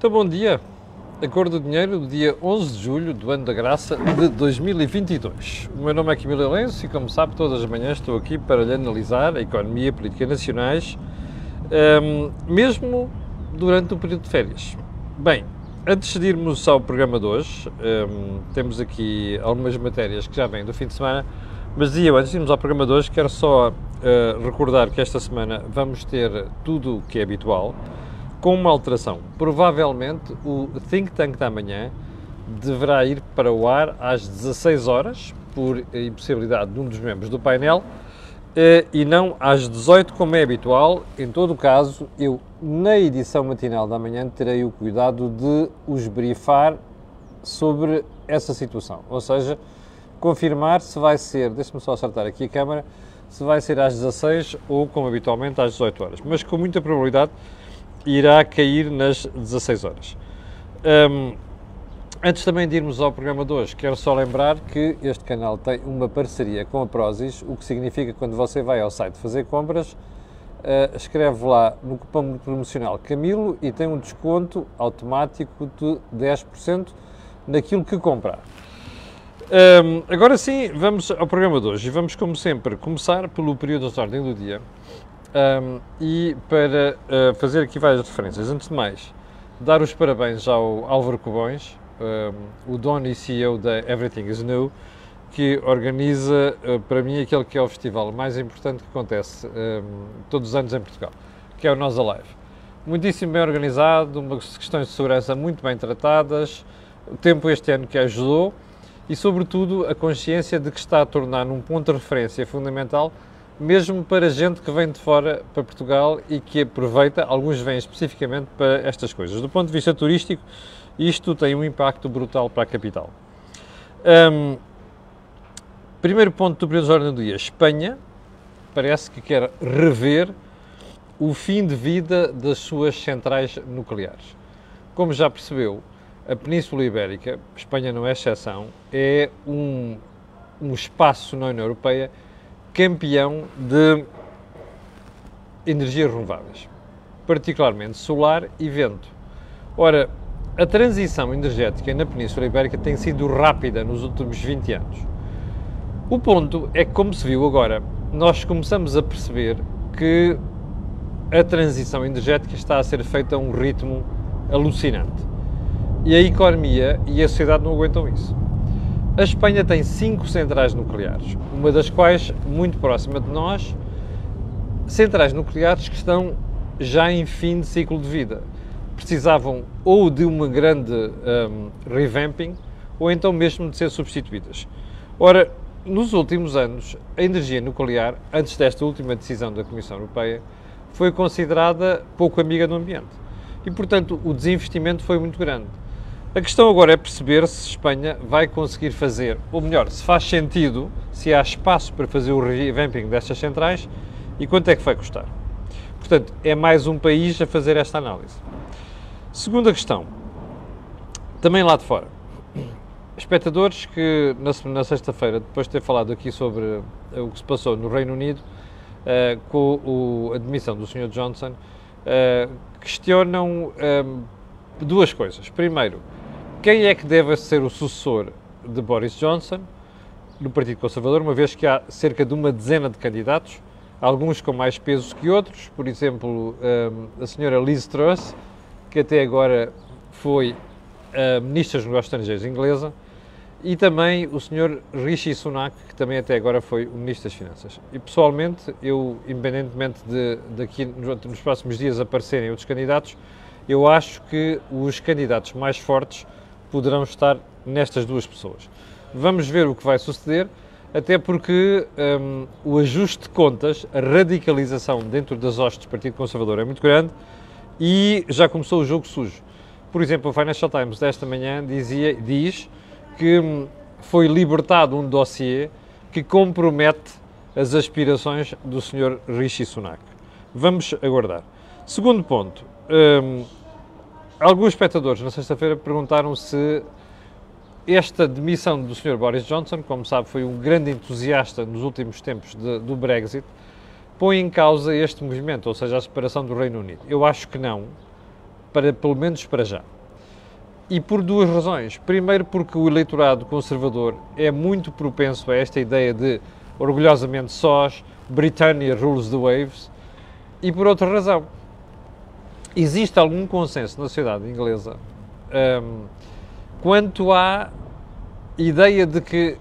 Então, bom dia. A cor do dinheiro do dia 11 de julho do ano da graça de 2022. O meu nome é Camila Lenço e, como sabe, todas as manhãs estou aqui para lhe analisar a economia e a política nacionais, um, mesmo durante o período de férias. Bem, antes de irmos ao programa de hoje, um, temos aqui algumas matérias que já vêm do fim de semana, mas antes de irmos ao programa de hoje, quero só uh, recordar que esta semana vamos ter tudo o que é habitual com uma alteração. Provavelmente o Think Tank da manhã deverá ir para o ar às 16 horas, por impossibilidade de um dos membros do painel, eh, e não às 18, como é habitual. Em todo o caso, eu, na edição matinal da manhã, terei o cuidado de os brifar sobre essa situação. Ou seja, confirmar se vai ser, deixe-me só acertar aqui a câmera, se vai ser às 16 ou, como habitualmente, às 18 horas. Mas com muita probabilidade irá cair nas 16 horas. Um, antes também de irmos ao programa de hoje, quero só lembrar que este canal tem uma parceria com a Prozis, o que significa que quando você vai ao site fazer compras, uh, escreve lá no cupom promocional Camilo e tem um desconto automático de 10% naquilo que comprar. Um, agora sim, vamos ao programa de hoje e vamos, como sempre, começar pelo período de ordem do dia um, e para uh, fazer aqui várias referências, antes de mais, dar os parabéns ao Álvaro Cobões, um, o dono e CEO da Everything is New, que organiza uh, para mim aquele que é o festival mais importante que acontece um, todos os anos em Portugal, que é o Nós Alive. Muitíssimo bem organizado, umas questões de segurança muito bem tratadas, o tempo este ano que ajudou e, sobretudo, a consciência de que está a tornar um ponto de referência fundamental mesmo para gente que vem de fora para Portugal e que aproveita, alguns vêm especificamente para estas coisas. Do ponto de vista turístico, isto tem um impacto brutal para a capital. Um, primeiro ponto do de ordem do dia: Espanha parece que quer rever o fim de vida das suas centrais nucleares. Como já percebeu, a Península Ibérica, Espanha não é exceção, é um, um espaço na União Europeia campeão de energias renováveis, particularmente solar e vento. Ora, a transição energética na Península Ibérica tem sido rápida nos últimos 20 anos. O ponto é que, como se viu agora, nós começamos a perceber que a transição energética está a ser feita a um ritmo alucinante. E a economia e a sociedade não aguentam isso. A Espanha tem cinco centrais nucleares, uma das quais muito próxima de nós, centrais nucleares que estão já em fim de ciclo de vida. Precisavam ou de uma grande um, revamping ou então mesmo de ser substituídas. Ora, nos últimos anos, a energia nuclear, antes desta última decisão da Comissão Europeia, foi considerada pouco amiga do ambiente. E, portanto, o desinvestimento foi muito grande. A questão agora é perceber se Espanha vai conseguir fazer, ou melhor, se faz sentido, se há espaço para fazer o revamping destas centrais e quanto é que vai custar. Portanto, é mais um país a fazer esta análise. Segunda questão, também lá de fora. Espectadores que na, sexta-feira, depois de ter falado aqui sobre uh, o que se passou no Reino Unido, uh, com a admissão do Sr. Johnson, uh, questionam duas coisas. Primeiro, quem é que deve ser o sucessor de Boris Johnson no Partido Conservador, uma vez que há cerca de uma dezena de candidatos, alguns com mais peso que outros, por exemplo, hum, a senhora Liz Truss, que até agora foi a Ministra dos Negócios Estrangeiros inglesa, e também o senhor Rishi Sunak, que também até agora foi o Ministro das Finanças. E pessoalmente, eu, independentemente de daqui nos próximos dias aparecerem outros candidatos, eu acho que os candidatos mais fortes poderão estar nestas duas pessoas. Vamos ver o que vai suceder, até porque um, o ajuste de contas, a radicalização dentro das hostes do Partido Conservador é muito grande e já começou o jogo sujo. Por exemplo, o Financial Times desta manhã dizia, diz que hum, foi libertado um dossiê que compromete as aspirações do Sr. Rishi Sunak. Vamos aguardar. Segundo ponto, hum, alguns espectadores na sexta-feira perguntaram se esta demissão do Sr. Boris Johnson, como sabe, foi um grande entusiasta nos últimos tempos de, do Brexit, põe em causa este movimento, ou seja, a separação do Reino Unido. Eu acho que não. para, pelo menos para já. E por duas razões. Primeiro, porque o eleitorado conservador é muito propenso a esta ideia de orgulhosamente sós, Britannia rules the waves. E por outra razão, existe algum consenso na sociedade inglesa um, quanto à ideia de que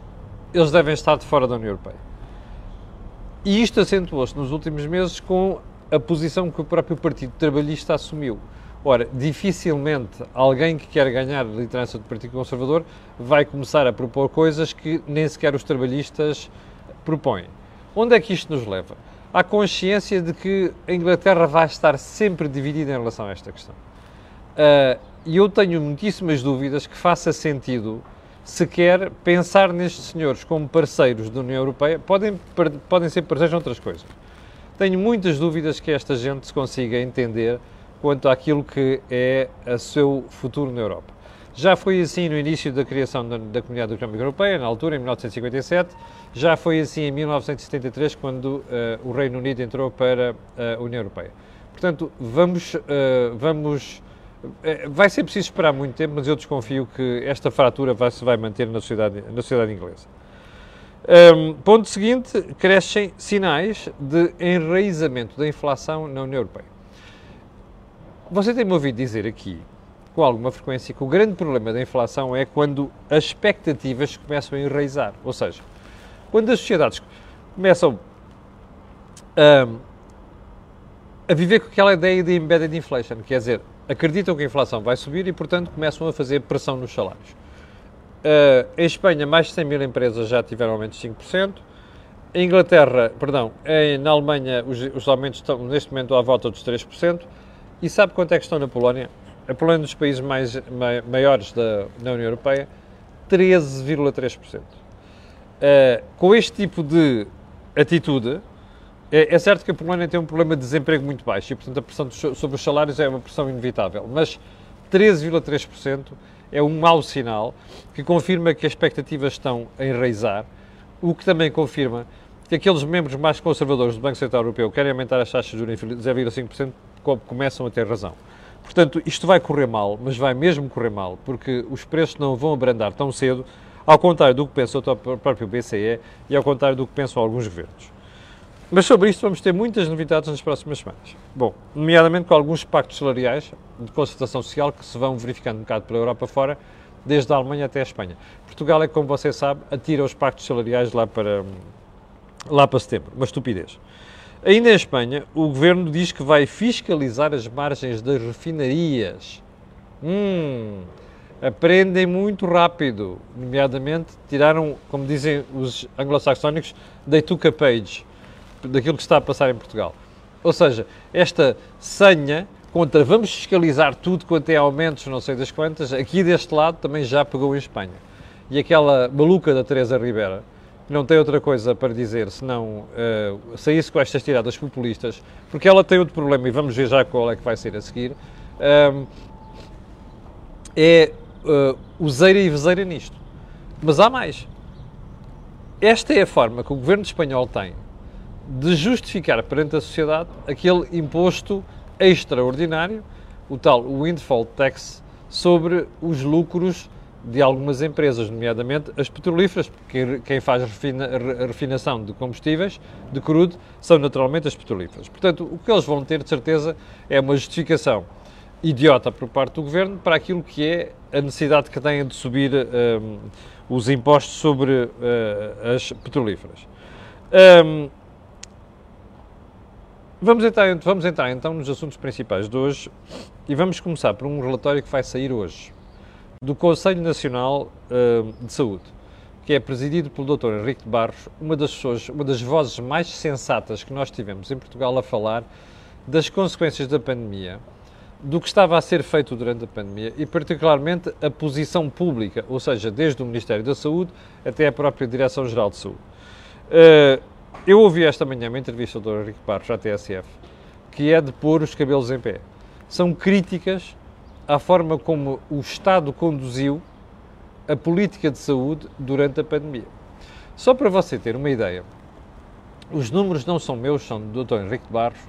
eles devem estar de fora da União Europeia. E isto acentuou-se nos últimos meses com a posição que o próprio Partido Trabalhista assumiu. Ora, dificilmente alguém que quer ganhar a liderança do Partido Conservador vai começar a propor coisas que nem sequer os trabalhistas propõem. Onde é que isto nos leva? À consciência de que a Inglaterra vai estar sempre dividida em relação a esta questão. Uh, e eu tenho muitíssimas dúvidas que faça sentido sequer pensar nestes senhores como parceiros da União Europeia. Podem, podem ser parceiros de outras coisas. Tenho muitas dúvidas que esta gente se consiga entender quanto àquilo que é o seu futuro na Europa. Já foi assim no início da criação da, da Comunidade Económica Europeia, na altura, em 1957, já foi assim em 1973, quando uh, o Reino Unido entrou para a União Europeia. Portanto, vamos, uh, vamos vai ser preciso esperar muito tempo, mas eu desconfio que esta fratura vai, se vai manter na sociedade, na sociedade inglesa. Um, ponto seguinte, crescem sinais de enraizamento da inflação na União Europeia. Você tem-me ouvido dizer aqui, com alguma frequência, que o grande problema da inflação é quando as expectativas começam a enraizar. Ou seja, quando as sociedades começam um, a viver com aquela ideia de embedded inflation, quer dizer, acreditam que a inflação vai subir e, portanto, começam a fazer pressão nos salários. Uh, em Espanha, mais de 100 mil empresas já tiveram aumentos de 5%. Em Inglaterra, perdão, em, na Alemanha, os, os, aumentos estão neste momento à volta dos 3%. E sabe quanto é que estão na Polónia? A Polónia é um dos países mais, maiores da, da União Europeia, 13,3%. Uh, eh, com este tipo de atitude, é, é, certo que a Polónia tem um problema de desemprego muito baixo e, portanto, a pressão sobre os salários é uma pressão inevitável. Mas 13,3% é um mau sinal que confirma que as expectativas estão a enraizar, o que também confirma que aqueles membros mais conservadores do Banco Central Europeu querem aumentar as taxas de juros em 0,5% começam a ter razão. Portanto, isto vai correr mal, mas vai mesmo correr mal, porque os preços não vão abrandar tão cedo, ao contrário do que pensa o próprio BCE e ao contrário do que pensam alguns governos. Mas sobre isto vamos ter muitas novidades nas próximas semanas. Bom, nomeadamente com alguns pactos salariais de concertação social que se vão verificando um bocado pela Europa fora, desde a Alemanha até a Espanha. Portugal é, como você sabe, atira os pactos salariais lá para, lá para setembro. Uma estupidez. Ainda em Espanha, o governo diz que vai fiscalizar as margens das refinarias. Hum, aprendem muito rápido, nomeadamente tiraram, como dizem os anglo-saxónicos, they took a page daquilo que está a passar em Portugal. Ou seja, esta senha contra vamos fiscalizar tudo quanto é aumentos, não sei das quantas, aqui deste lado também já pegou em Espanha. E aquela maluca da Teresa Ribeira, não tem outra coisa para dizer senão uh, sair-se com estas tiradas populistas, porque ela tem outro problema, e vamos ver já qual é que vai ser a seguir, uh, é uh, useira e vezeira nisto. Mas há mais. Esta é a forma que o governo espanhol tem de justificar perante a sociedade aquele imposto extraordinário, o tal windfall tax, sobre os lucros de algumas empresas, nomeadamente as petrolíferas, porque quem faz refina, refinação de combustíveis, de crudo, são naturalmente as petrolíferas. Portanto, o que eles vão ter, de certeza, é uma justificação idiota por parte do governo para aquilo que é a necessidade que têm de subir um, os impostos sobre uh, as petrolíferas. Um, Vamos entrar, vamos entrar então nos assuntos principais de hoje e vamos começar por um relatório que vai sair hoje do Conselho Nacional uh, de Saúde, que é presidido pelo Dr. Henrique de Barros, uma das pessoas, uma das vozes mais sensatas que nós tivemos em Portugal a falar das consequências da pandemia, do que estava a ser feito durante a pandemia e particularmente a posição pública, ou seja, desde o Ministério da Saúde até a própria Direção-Geral de Saúde. Uh, eu ouvi esta manhã uma entrevista do Dr. Henrique Barros à TSF, que é de pôr os cabelos em pé. São críticas à forma como o Estado conduziu a política de saúde durante a pandemia. Só para você ter uma ideia, os números não são meus, são do Dr. Henrique Barros.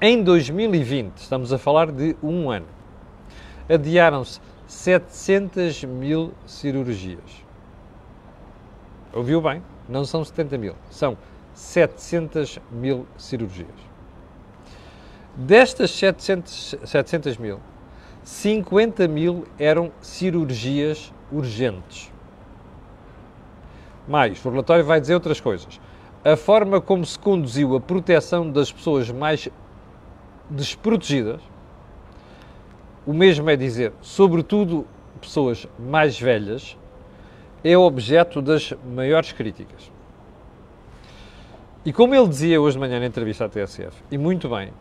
Em 2020, estamos a falar de um ano, adiaram-se 700 mil cirurgias. Ouviu bem? Não são 70 mil, são 700 mil cirurgias. Destas 700, 700 mil, 50 mil eram cirurgias urgentes. Mais, o relatório vai dizer outras coisas. A forma como se conduziu a proteção das pessoas mais desprotegidas, o mesmo é dizer, sobretudo pessoas mais velhas, é objeto das maiores críticas. E como ele dizia hoje de manhã na entrevista à TSF, e muito bem,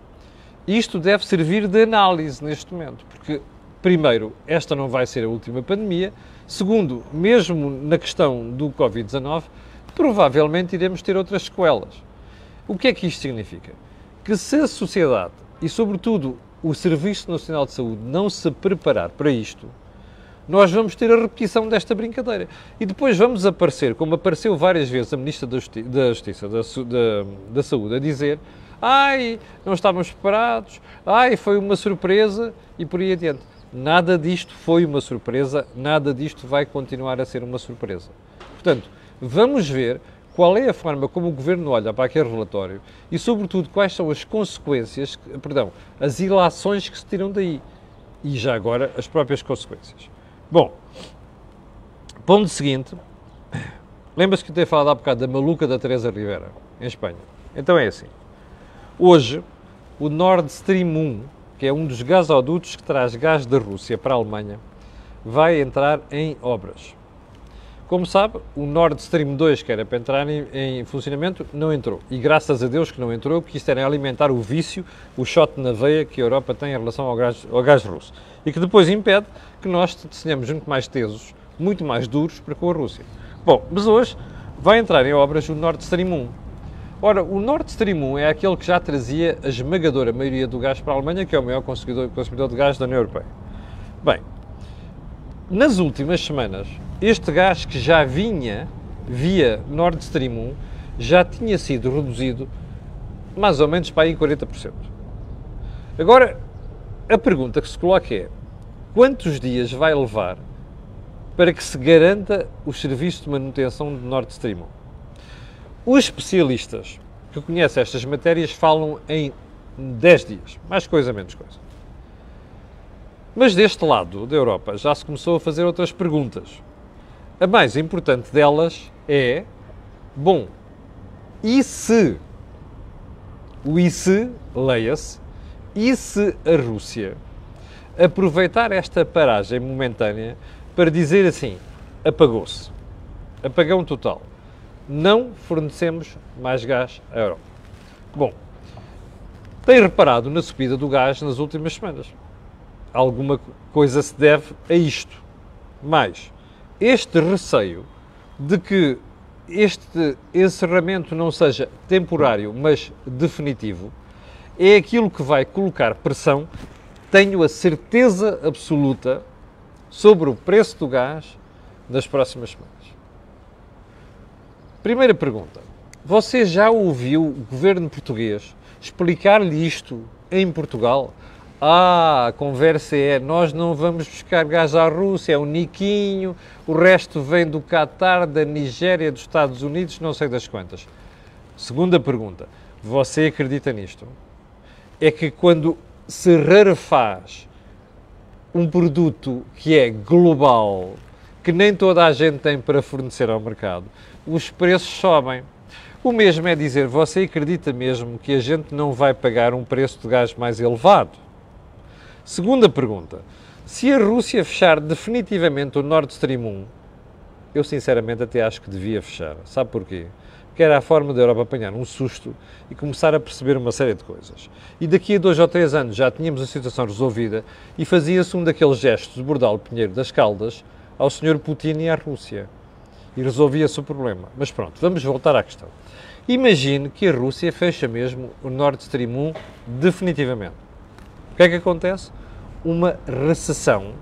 isto deve servir de análise neste momento, porque, primeiro, esta não vai ser a última pandemia, segundo, mesmo na questão do Covid-19, provavelmente iremos ter outras sequelas. O que é que isto significa? Que se a sociedade e, sobretudo, o Serviço Nacional de Saúde não se preparar para isto, nós vamos ter a repetição desta brincadeira. E depois vamos aparecer, como apareceu várias vezes a Ministra da, Justi da Justiça, da, da, da Saúde, a dizer ai, não estávamos preparados, ai, foi uma surpresa e por aí adiante. Nada disto foi uma surpresa, nada disto vai continuar a ser uma surpresa. Portanto, vamos ver qual é a forma como o Governo olha para aquele relatório e, sobretudo, quais são as consequências, perdão, as ilações que se tiram daí. E já agora as próprias consequências. Bom, ponto seguinte, lembra-se que eu tenho falado há bocado da maluca da Teresa Rivera, em Espanha. Então é assim. Hoje, o Nord Stream 1, que é um dos gasodutos que traz gás da Rússia para a Alemanha, vai entrar em obras. Como sabe, o Nord Stream 2, que era para entrar em, em, funcionamento, não entrou. E graças a Deus que não entrou, porque isto era alimentar o vício, o shot na veia que a Europa tem em relação ao gás, ao gás russo. E que depois impede que nós tenhamos muito mais tesos, muito mais duros para com a Rússia. Bom, mas hoje vai entrar em obras o Nord Stream 1 Ora, o Nord Stream 1 é aquele que já trazia a esmagadora maioria do gás para a Alemanha, que é o maior consumidor, consumidor de gás da União Europeia. Bem, nas últimas semanas, este gás que já vinha via Nord Stream 1 já tinha sido reduzido mais ou menos para aí em 40%. Agora, a pergunta que se coloca é: quantos dias vai levar para que se garanta o serviço de manutenção de Nord Stream 1? Os especialistas que conhecem estas matérias falam em 10 dias, mais coisa, menos coisa. Mas deste lado da Europa já se começou a fazer outras perguntas. A mais importante delas é: bom, e se? O e se, leia-se, e se a Rússia aproveitar esta paragem momentânea para dizer assim: apagou-se, apagão total não fornecemos mais gás à Europa. Bom, tem reparado na subida do gás nas últimas semanas. Alguma coisa se deve a isto. Mas este receio de que este encerramento não seja temporário, mas definitivo, é aquilo que vai colocar pressão, tenho a certeza absoluta, sobre o preço do gás nas próximas semanas. Primeira pergunta. Você já ouviu o governo português explicar-lhe isto em Portugal? Ah, a conversa é: nós não vamos buscar gás à Rússia, é o Niquinho, o resto vem do Catar, da Nigéria, dos Estados Unidos, não sei das quantas. Segunda pergunta: você acredita nisto? É que quando se rarefaz um produto que é global, que nem toda a gente tem para fornecer ao mercado, os preços sobem. O mesmo é dizer, você acredita mesmo que a gente não vai pagar um preço de gás mais elevado? Segunda pergunta. Se a Rússia fechar definitivamente o Nord Stream 1, eu sinceramente até acho que devia fechar. Sabe porquê? Porque era a forma da Europa apanhar um susto e começar a perceber uma série de coisas. E daqui a dois ou três anos já tínhamos a situação resolvida e fazia-se um daqueles gestos de Bordal Pinheiro das Caldas ao Sr. Putin e à Rússia e resolvia-se o problema. Mas pronto, vamos voltar à questão. Imagine que a Rússia fecha mesmo o Nord Stream 1 definitivamente. O que é que acontece? Uma recessão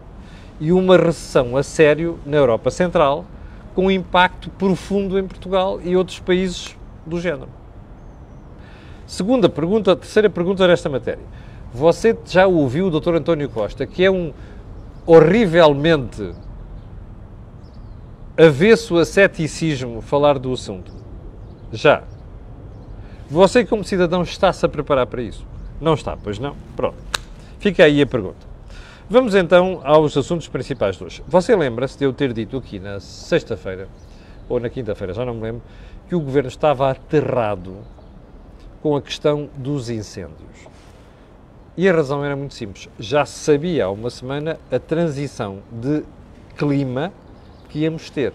e uma recessão a sério na Europa Central, com impacto profundo em Portugal e outros países do género. Segunda pergunta, terceira pergunta nesta matéria. Você já ouviu o Dr. António Costa, que é um horrivelmente avesso a ceticismo falar do assunto? Já. Você, como cidadão, está-se a preparar para isso? Não está, pois não? Pronto. Fica aí a pergunta. Vamos então aos assuntos principais de hoje. Você lembra-se de eu ter dito aqui na sexta-feira, ou na quinta-feira, já não me lembro, que o governo estava aterrado com a questão dos incêndios. E a razão era muito simples. Já se sabia há uma semana a transição de clima que íamos ter.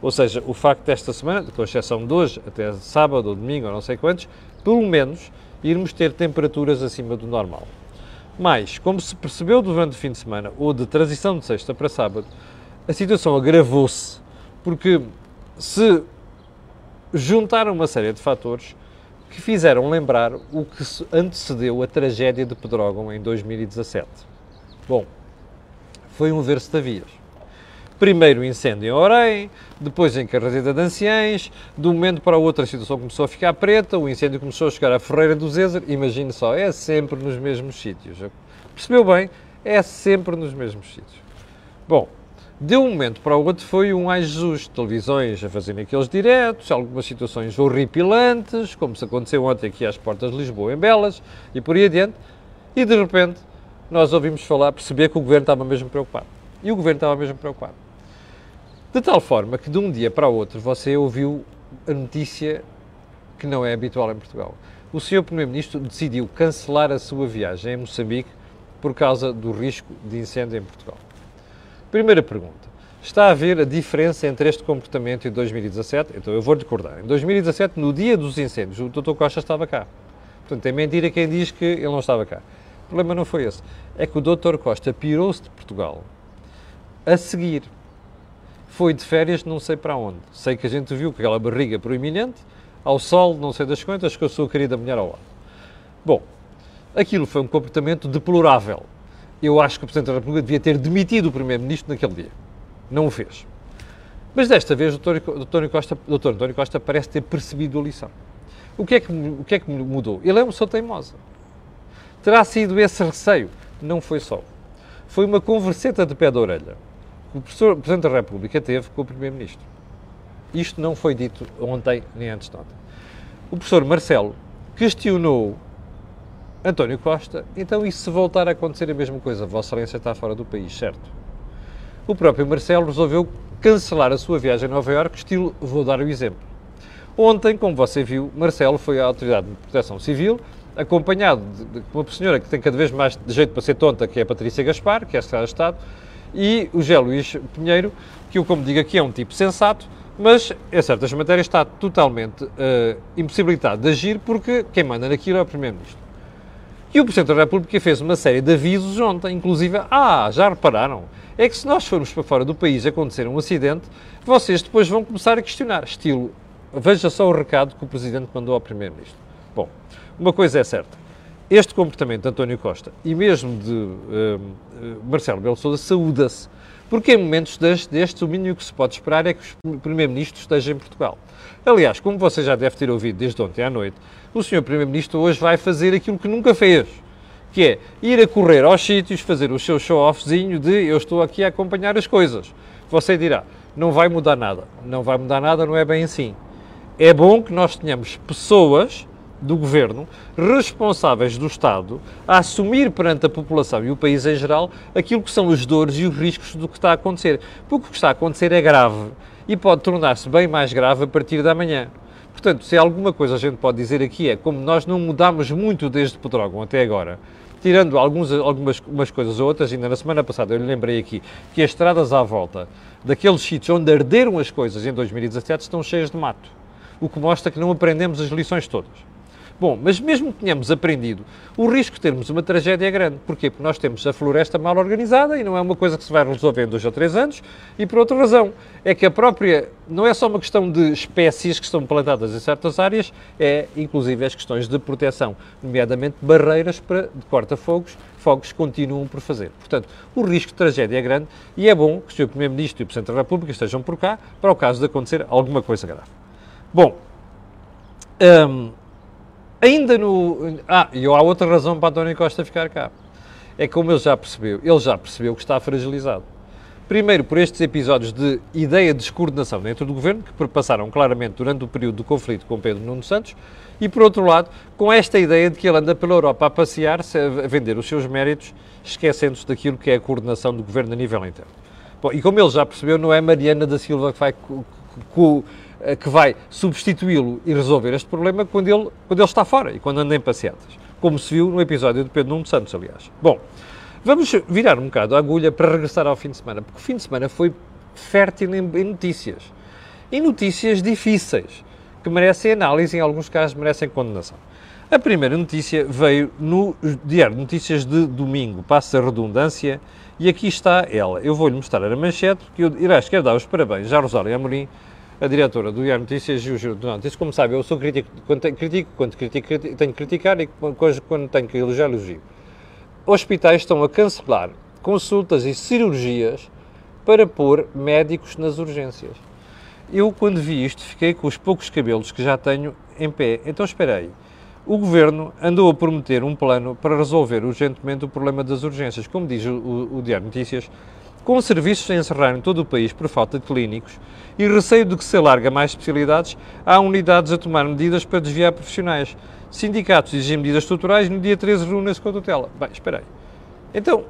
Ou seja, o facto desta semana, com exceção de hoje, até sábado ou domingo ou não sei quantos, pelo menos irmos ter temperaturas acima do normal. Mas, como se percebeu durante o fim de semana, ou de transição de sexta para sábado, a situação agravou-se, porque se juntaram uma série de fatores que fizeram lembrar o que antecedeu a tragédia de Pedrógão em 2017. Bom, foi um ver-se vias. Primeiro incêndio em Orem, depois em Carrasida de Anciães, de um momento para o outro a situação começou a ficar preta, o incêndio começou a chegar à Ferreira do Zézer, imagine só, é sempre nos mesmos sítios. Percebeu bem? É sempre nos mesmos sítios. Bom, de um momento para o outro foi um ai Jesus, televisões a fazerem aqueles diretos, algumas situações horripilantes, como se aconteceu ontem aqui às portas de Lisboa, em Belas, e por aí adiante, e de repente nós ouvimos falar, perceber que o Governo estava mesmo preocupado. E o Governo estava mesmo preocupado. De tal forma que de um dia para o outro você ouviu a notícia que não é habitual em Portugal. O Sr. Primeiro-Ministro decidiu cancelar a sua viagem em Moçambique por causa do risco de incêndio em Portugal. Primeira pergunta. Está a ver a diferença entre este comportamento e 2017? Então eu vou recordar. Em 2017, no dia dos incêndios, o Dr. Costa estava cá. Portanto, é mentira quem diz que ele não estava cá. O problema não foi esse. É que o Dr. Costa pirou-se de Portugal a seguir foi de férias não sei para onde. Sei que a gente viu com aquela barriga proeminente, ao sol, não sei das quantas, com a sua querida mulher ao lado. Bom, aquilo foi um comportamento deplorável. Eu acho que o Presidente da República devia ter demitido o Primeiro-Ministro naquele dia. Não o fez. Mas desta vez o Dr. Costa, Dr. António Costa parece ter percebido a lição. O que, é que, o que é que mudou? Ele é uma pessoa teimosa. Terá sido esse receio? Não foi só. Foi uma converseta de pé da orelha professor, o Presidente da República teve com o Primeiro-Ministro. Isto não foi dito ontem nem antes de ontem. O professor Marcelo questionou António Costa, então e se voltar a acontecer a mesma coisa? Vossa Excelência está fora do país, certo? O próprio Marcelo resolveu cancelar a sua viagem a Nova Iorque, estilo, vou dar o exemplo. Ontem, como você viu, Marcelo foi à Autoridade de Proteção Civil, acompanhado de uma senhora que tem cada vez mais de jeito para ser tonta, que é a Patrícia Gaspar, que é a Secretária de Estado, e o José Luís Pinheiro, que eu, como digo aqui, é um tipo sensato, mas em certas matérias está totalmente uh, impossibilitado de agir porque quem manda naquilo é o Primeiro-Ministro. E o Presidente da República fez uma série de avisos ontem, inclusive, ah, já repararam, é que se nós formos para fora do país acontecer um acidente, vocês depois vão começar a questionar, estilo, veja só o recado que o Presidente mandou ao Primeiro-Ministro. Bom, uma coisa é certa, este comportamento de António Costa e mesmo de uh, Marcelo Belo Souza saúda-se, porque em momentos deste, o mínimo que se pode esperar é que o Primeiro-Ministro esteja em Portugal. Aliás, como você já deve ter ouvido desde ontem à noite, o Sr. Primeiro-Ministro hoje vai fazer aquilo que nunca fez, que é ir a correr aos sítios, fazer o seu show-offzinho de eu estou aqui a acompanhar as coisas. Você dirá, não vai mudar nada. Não vai mudar nada, não é bem assim. É bom que nós tenhamos pessoas do governo, responsáveis do Estado, a assumir perante a população e o país em geral aquilo que são os dores e os riscos do que está a acontecer. Porque o que está a acontecer é grave e pode tornar-se bem mais grave a partir da manhã. Portanto, se alguma coisa a gente pode dizer aqui é como nós não mudámos muito desde Pedrógão até agora, tirando alguns, algumas umas coisas ou outras, ainda na semana passada eu lhe lembrei aqui que as estradas à volta daqueles sítios onde arderam as coisas em 2017 estão cheias de mato, o que mostra que não aprendemos as lições todas. Bom, mas mesmo que tenhamos aprendido, o risco de termos uma tragédia é grande. Porquê? Porque nós temos a floresta mal organizada e não é uma coisa que se vai resolver em dois ou três anos. E por outra razão, é que a própria. Não é só uma questão de espécies que estão plantadas em certas áreas, é inclusive as questões de proteção, nomeadamente barreiras para, de corta-fogos, fogos continuam por fazer. Portanto, o risco de tragédia é grande e é bom que o Sr. Primeiro-Ministro e o Presidente da República estejam por cá para o caso de acontecer alguma coisa grave. Bom. Hum, Ainda no. Ah, e há outra razão para António Costa ficar cá. é como ele já percebeu, ele já percebeu que está fragilizado. Primeiro, por estes episódios de ideia de descoordenação dentro do governo, que perpassaram claramente durante o período do conflito com Pedro Nuno Santos, e por outro lado, com esta ideia de que ele anda pela Europa a passear-se, a vender os seus méritos, esquecendo-se daquilo que é a coordenação do governo a nível interno. Bom, e como ele já percebeu, não é Mariana da Silva que vai, que vai substituí-lo e resolver este problema quando ele, quando ele está fora e quando anda em passeatas, como se viu no episódio de Pedro Nuno Santos, aliás. Bom, Vamos virar um bocado a agulha para regressar ao fim de semana, porque o fim de semana foi fértil em, em notícias. E notícias difíceis, que merecem análise em alguns casos merecem condenação. A primeira notícia veio no Diário de Notícias de domingo, passa a redundância, e aqui está ela. Eu vou-lhe mostrar a manchete, que eu irás quero dar os parabéns à Rosália Amorim, a diretora do de Notícias e o Notícias. Como sabe, eu sou crítico quando tenho, critico, quando critico, tenho que criticar e quando tenho que elogiar, elogio hospitais estão a cancelar consultas e cirurgias para pôr médicos nas urgências. Eu, quando vi isto, fiquei com os poucos cabelos que já tenho em pé. Então, espera aí. O Governo andou a prometer um plano para resolver urgentemente o problema das urgências, como diz o, o, o Diário Notícias, com serviços a encerrar em todo o país por falta de clínicos e receio de que se alarga mais especialidades, há unidades a tomar medidas para desviar profissionais. Sindicatos exigem medidas estruturais, no dia 13 reúnem-se com a tutela. Bem, espera aí. Então,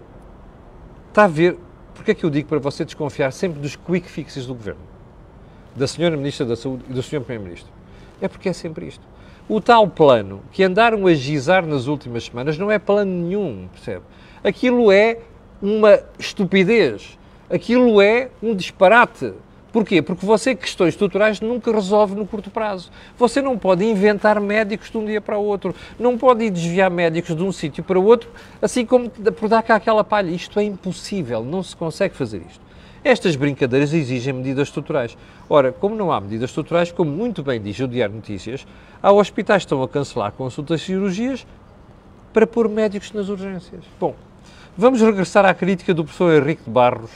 está a ver, porque é que eu digo para você desconfiar sempre dos quick fixes do Governo? Da Senhora Ministra da Saúde e do Sr. Primeiro-Ministro. É porque é sempre isto. O tal plano que andaram a gizar nas últimas semanas não é plano nenhum, percebe? Aquilo é uma estupidez. Aquilo é um disparate. Porquê? Porque você questões estruturais nunca resolve no curto prazo. Você não pode inventar médicos de um dia para o outro. Não pode desviar médicos de um sítio para o outro, assim como por dar cá aquela palha. Isto é impossível, não se consegue fazer isto. Estas brincadeiras exigem medidas estruturais. Ora, como não há medidas estruturais, como muito bem diz o Diário Notícias, há hospitais que estão a cancelar consultas e cirurgias para pôr médicos nas urgências. Bom, vamos regressar à crítica do professor Henrique de Barros,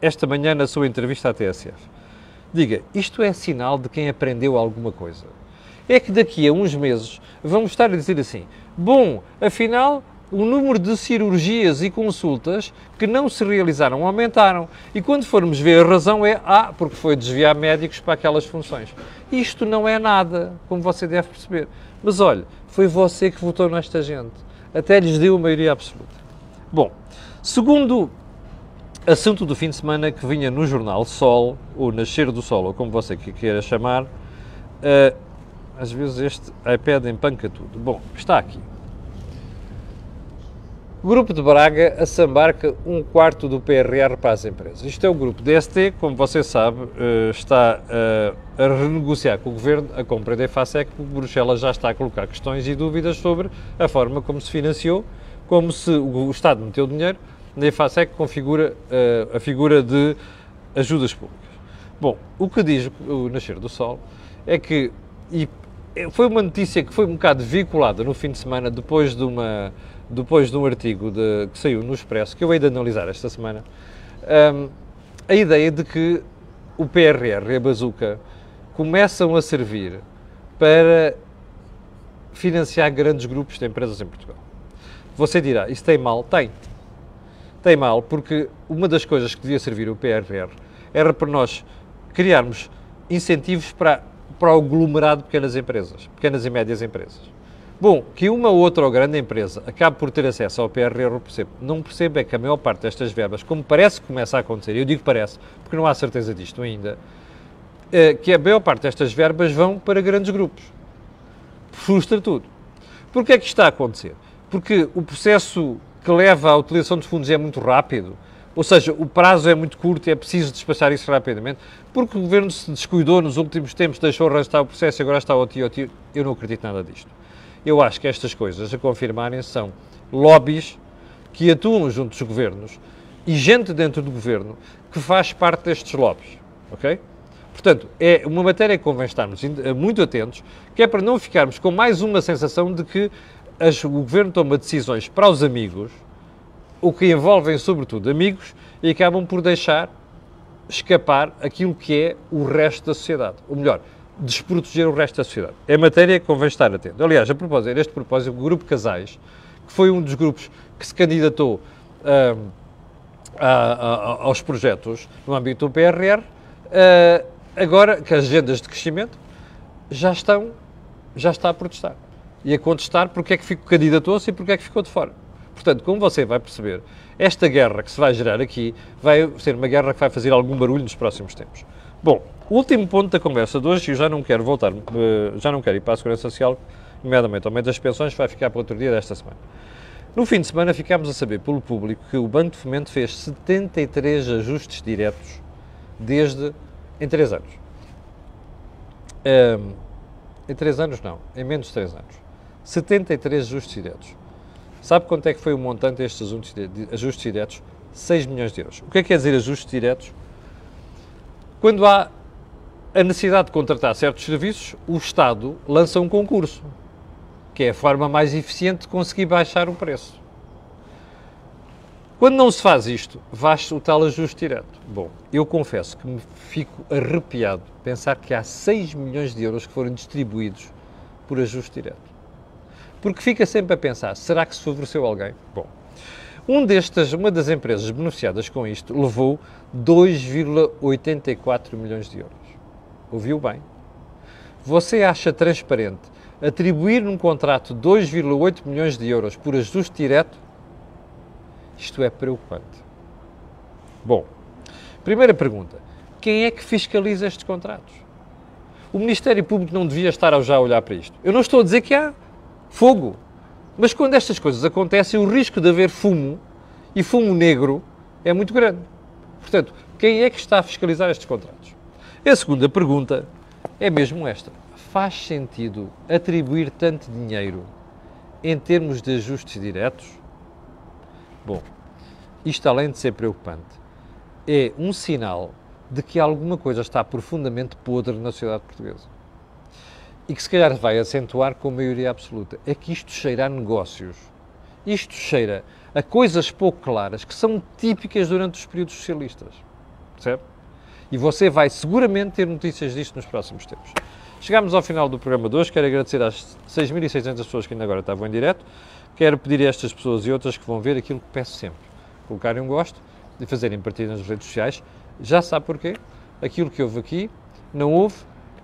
esta manhã na sua entrevista à TSF. Diga, isto é sinal de quem aprendeu alguma coisa. É que daqui a uns meses vamos estar a dizer assim: bom, afinal, o número de cirurgias e consultas que não se realizaram aumentaram. E quando formos ver, a razão é, ah, porque foi desviar médicos para aquelas funções. Isto não é nada, como você deve perceber. Mas olha, foi você que votou nesta gente. Até lhes deu a maioria absoluta. Bom, segundo Assunto do fim de semana que vinha no jornal Sol, ou Nascer do Sol, ou como você queira chamar, uh, às vezes este iPad empanca tudo. Bom, está aqui. Grupo de Braga assambarca um quarto do PRR para as empresas. Isto é o grupo DST, como você sabe, uh, está uh, a renegociar com o governo a compra da EFASEC, porque Bruxelas já está a colocar questões e dúvidas sobre a forma como se financiou, como se o Estado meteu dinheiro na EFASEC configura uh, a figura de ajudas públicas. Bom, o que diz o Nascer do Sol é que, e foi uma notícia que foi um bocado vinculada no fim de semana, depois de, uma, depois de um artigo de, que saiu no Expresso, que eu hei de analisar esta semana, um, a ideia de que o PRR e a bazuca começam a servir para financiar grandes grupos de empresas em Portugal. Você dirá, isso tem mal? Tem tem mal, porque uma das coisas que devia servir o PRR era para nós criarmos incentivos para, para o aglomerado de pequenas empresas, pequenas e médias empresas. Bom, que uma ou outra ou grande empresa acabe por ter acesso ao PRR, percebo. Não percebo é que a maior parte destas verbas, como parece que começa a acontecer, eu digo parece, porque não há certeza disto ainda, é, que a maior parte destas verbas vão para grandes grupos. Frustra tudo. Porquê é que está a acontecer? Porque o processo que leva à utilização dos fundos é muito rápido, ou seja, o prazo é muito curto e é preciso despachar isso rapidamente, porque o Governo se descuidou nos últimos tempos, deixou arrastar o processo e agora está ao tio, ao. Eu não acredito nada disto. Eu acho que estas coisas a confirmarem são lobbies que atuam junto dos governos e gente dentro do governo que faz parte destes lobbies, ok? Portanto, é uma matéria que convém estarmos muito atentos, que é para não ficarmos com mais uma sensação de que as, o governo toma decisões para os amigos, o que envolvem sobretudo amigos, e acabam por deixar escapar aquilo que é o resto da sociedade. Ou melhor, desproteger o resto da sociedade. É matéria que convém estar atento. Aliás, a propósito, neste propósito, o Grupo Casais, que foi um dos grupos que se candidatou uh, a, a, aos projetos no âmbito do PRR, uh, agora que as agendas de crescimento já estão, já está a protestar e a contestar porque é que candidatou-se e porque é que ficou de fora. Portanto, como você vai perceber, esta guerra que se vai gerar aqui vai ser uma guerra que vai fazer algum barulho nos próximos tempos. Bom, o último ponto da conversa de hoje, e eu já não quero voltar, eh, já não quero ir para a Segurança Social, nomeadamente aumento das pensões, vai ficar para outro dia desta semana. No fim de semana ficámos a saber pelo público que o Banco de Fomento fez 73 ajustes diretos desde em 3 anos. Um, ehm, em 3 anos não, em menos de 3 anos. 73 ajustes diretos. Sabe quanto é que foi o montante destes ajustes diretos? 6 milhões de euros. O que é que quer dizer ajustes diretos? Quando há a necessidade de contratar certos serviços, o Estado lança um concurso, que é a forma mais eficiente de conseguir baixar o preço. Quando não se faz isto, faz o tal ajuste direto. Bom, eu confesso que me fico arrepiado pensar que há 6 milhões de euros que foram distribuídos por ajuste direto. Porque fica sempre a pensar, será que se favoreceu alguém? Bom, um destas, uma das empresas beneficiadas com isto levou 2,84 milhões de euros. Ouviu bem? Você acha transparente atribuir num contrato 2,8 milhões de euros por ajuste direto? Isto é preocupante. Bom, primeira pergunta: quem é que fiscaliza estes contratos? O Ministério Público não devia estar já a olhar para isto. Eu não estou a dizer que há fogo. Mas quando estas coisas acontecem, o risco de haver fumo e fumo negro é muito grande. Portanto, quem é que está a fiscalizar estes contratos? A segunda pergunta é mesmo esta: faz sentido atribuir tanto dinheiro em termos de ajustes diretos? Bom, isto além de ser preocupante, é um sinal de que alguma coisa está profundamente podre na sociedade portuguesa e que se calhar vai acentuar com maioria absoluta, é que isto cheira a negócios. Isto cheira a coisas pouco claras que são típicas durante os períodos socialistas. Percebe? E você vai seguramente ter notícias disto nos próximos tempos. Chegámos ao final do programa de hoje. Quero agradecer às 6.600 pessoas que ainda agora estavam em direto. Quero pedir a estas pessoas e outras que vão ver aquilo que peço sempre: colocarem um gosto e fazerem partida nas redes sociais. Já sabe porquê? Aquilo que houve aqui não houve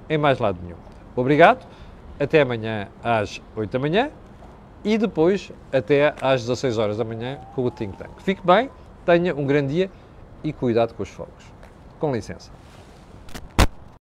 em mais lado nenhum. Obrigado, até amanhã às 8 da manhã e depois até às 16 horas da manhã com o Think Tank. Fique bem, tenha um grande dia e cuidado com os fogos. Com licença.